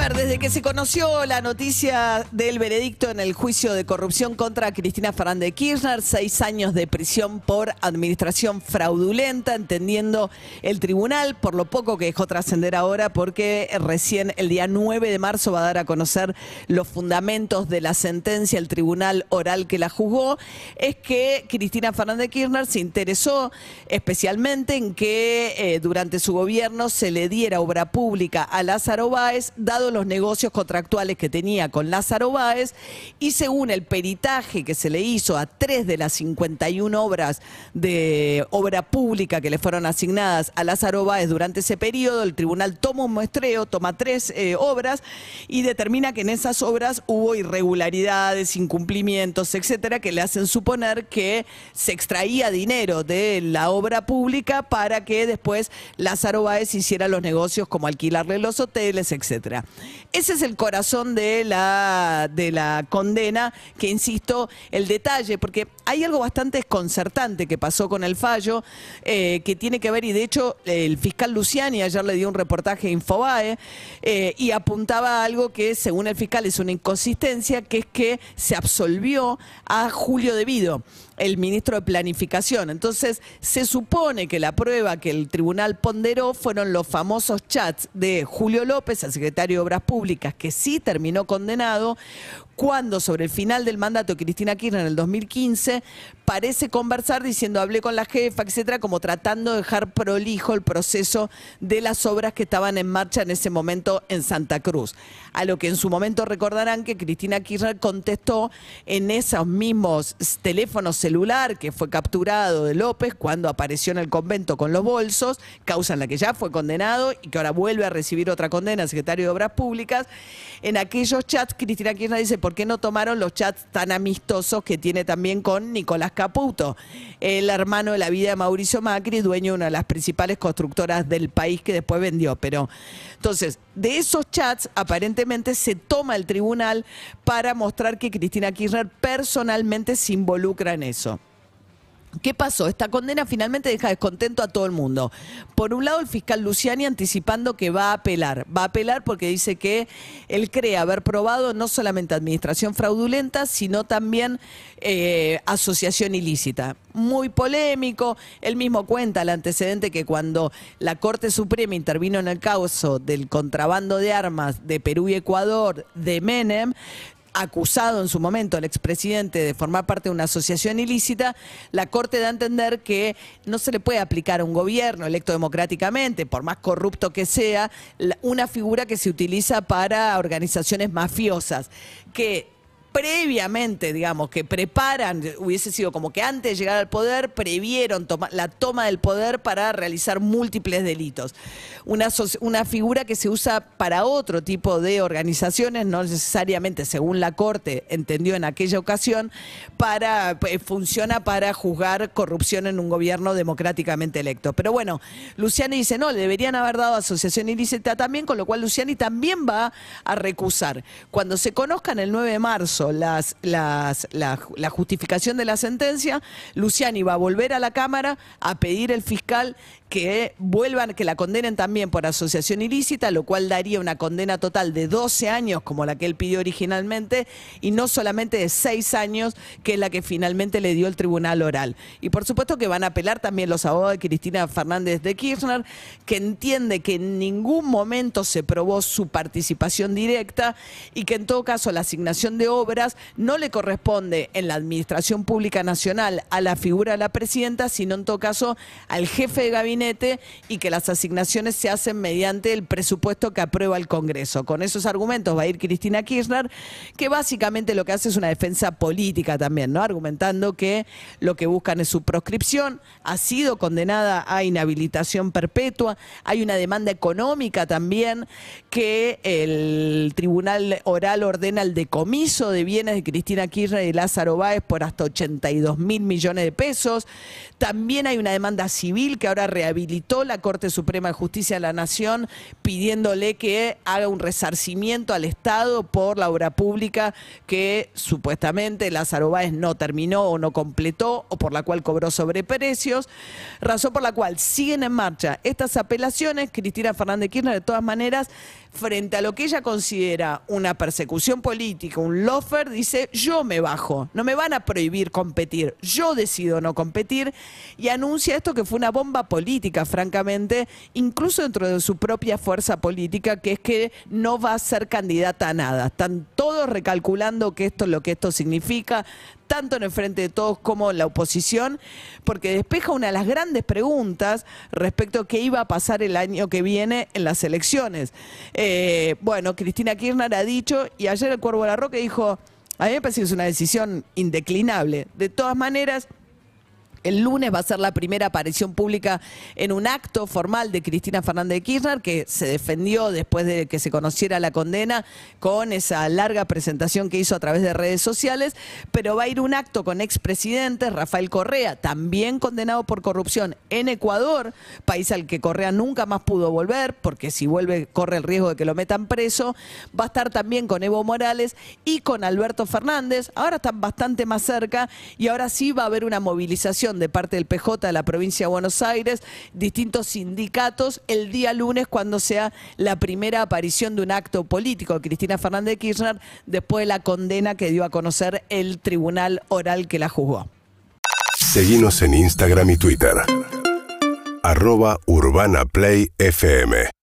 Ver, desde que se conoció la noticia del veredicto en el juicio de corrupción contra Cristina Fernández Kirchner, seis años de prisión por administración fraudulenta, entendiendo el tribunal, por lo poco que dejó trascender ahora, porque recién el día 9 de marzo va a dar a conocer los fundamentos de la sentencia, el tribunal oral que la juzgó, es que Cristina Fernández Kirchner se interesó especialmente en que eh, durante su gobierno se le diera obra pública a Lázaro Báez, dado los negocios contractuales que tenía con Lázaro Báez, y según el peritaje que se le hizo a tres de las 51 obras de obra pública que le fueron asignadas a Lázaro Báez durante ese periodo, el tribunal toma un muestreo, toma tres eh, obras y determina que en esas obras hubo irregularidades, incumplimientos, etcétera, que le hacen suponer que se extraía dinero de la obra pública para que después Lázaro Báez hiciera los negocios como alquilarle los hoteles, etcétera. Ese es el corazón de la, de la condena, que insisto, el detalle, porque hay algo bastante desconcertante que pasó con el fallo, eh, que tiene que ver, y de hecho el fiscal Luciani ayer le dio un reportaje a Infobae eh, y apuntaba a algo que según el fiscal es una inconsistencia, que es que se absolvió a Julio Devido el ministro de Planificación. Entonces, se supone que la prueba que el tribunal ponderó fueron los famosos chats de Julio López, el secretario Obras Públicas, que sí terminó condenado, cuando sobre el final del mandato de Cristina Kirchner en el 2015 parece conversar diciendo hablé con la jefa, etcétera, como tratando de dejar prolijo el proceso de las obras que estaban en marcha en ese momento en Santa Cruz. A lo que en su momento recordarán que Cristina Kirchner contestó en esos mismos teléfonos celular que fue capturado de López cuando apareció en el convento con los bolsos, causa en la que ya fue condenado y que ahora vuelve a recibir otra condena, secretario de Obras Públicas. En aquellos chats, Cristina Kirchner dice, ¿por qué no tomaron los chats tan amistosos que tiene también con Nicolás Caputo, el hermano de la vida de Mauricio Macri, dueño de una de las principales constructoras del país que después vendió? Pero entonces, de esos chats aparentemente se toma el tribunal para mostrar que Cristina Kirchner personalmente se involucra en eso. ¿Qué pasó? Esta condena finalmente deja descontento a todo el mundo. Por un lado, el fiscal Luciani anticipando que va a apelar. Va a apelar porque dice que él cree haber probado no solamente administración fraudulenta, sino también eh, asociación ilícita. Muy polémico. Él mismo cuenta el antecedente que cuando la Corte Suprema intervino en el caso del contrabando de armas de Perú y Ecuador de Menem, acusado en su momento el expresidente de formar parte de una asociación ilícita, la Corte da a entender que no se le puede aplicar a un gobierno electo democráticamente, por más corrupto que sea, una figura que se utiliza para organizaciones mafiosas, que previamente, digamos, que preparan, hubiese sido como que antes de llegar al poder, previeron toma- la toma del poder para realizar múltiples delitos. Una, una figura que se usa para otro tipo de organizaciones, no necesariamente, según la Corte entendió en aquella ocasión, para, eh, funciona para juzgar corrupción en un gobierno democráticamente electo. Pero bueno, Luciani dice, no, le deberían haber dado asociación ilícita también, con lo cual Luciani también va a recusar. Cuando se conozcan el 9 de marzo las, la, justificación de la sentencia, Luciani va a volver a la Cámara a pedir el fiscal que vuelvan, que la condenen también por asociación ilícita, lo cual daría una condena total de 12 años, como la que él pidió originalmente, y no solamente de 6 años, que es la que finalmente le dio el tribunal oral. Y por supuesto que van a apelar también los abogados de Cristina Fernández de Kirchner, que entiende que en ningún momento se probó su participación directa y que en todo caso la asignación de no le corresponde en la Administración Pública Nacional a la figura de la presidenta, sino en todo caso al jefe de gabinete y que las asignaciones se hacen mediante el presupuesto que aprueba el Congreso. Con esos argumentos va a ir Cristina Kirchner, que básicamente lo que hace es una defensa política también, ¿no? Argumentando que lo que buscan es su proscripción, ha sido condenada a inhabilitación perpetua, hay una demanda económica también que el tribunal oral ordena el decomiso de de bienes de Cristina Kirchner y Lázaro Báez por hasta 82 mil millones de pesos. También hay una demanda civil que ahora rehabilitó la Corte Suprema de Justicia de la Nación pidiéndole que haga un resarcimiento al Estado por la obra pública que supuestamente Lázaro Báez no terminó o no completó o por la cual cobró sobreprecios, razón por la cual siguen en marcha estas apelaciones. Cristina Fernández Kirchner, de todas maneras, frente a lo que ella considera una persecución política, un lofer, dice, yo me bajo, no me van a prohibir competir, yo decido no competir, y anuncia esto que fue una bomba política, francamente, incluso dentro de su propia fuerza política, que es que no va a ser candidata a nada. Están todos recalculando que esto lo que esto significa, tanto en el frente de todos como en la oposición, porque despeja una de las grandes preguntas respecto a qué iba a pasar el año que viene en las elecciones. Eh, bueno, Cristina Kirchner ha dicho, y ayer el Cuervo de la Roca dijo, a mí me parece que es una decisión indeclinable. De todas maneras, el lunes va a ser la primera aparición pública en un acto formal de Cristina Fernández de Kirchner, que se defendió después de que se conociera la condena con esa larga presentación que hizo a través de redes sociales, pero va a ir un acto con expresidentes, Rafael Correa, también condenado por corrupción en Ecuador, país al que Correa nunca más pudo volver, porque si vuelve corre el riesgo de que lo metan preso, va a estar también con Evo Morales y con Alberto Fernández, ahora están bastante más cerca y ahora sí va a haber una movilización de parte del PJ de la provincia de Buenos Aires, distintos sindicatos, el día lunes cuando sea la primera aparición de un acto político Cristina Fernández de Kirchner después de la condena que dio a conocer el tribunal oral que la juzgó. Seguimos en Instagram y Twitter. Arroba Urbana Play FM.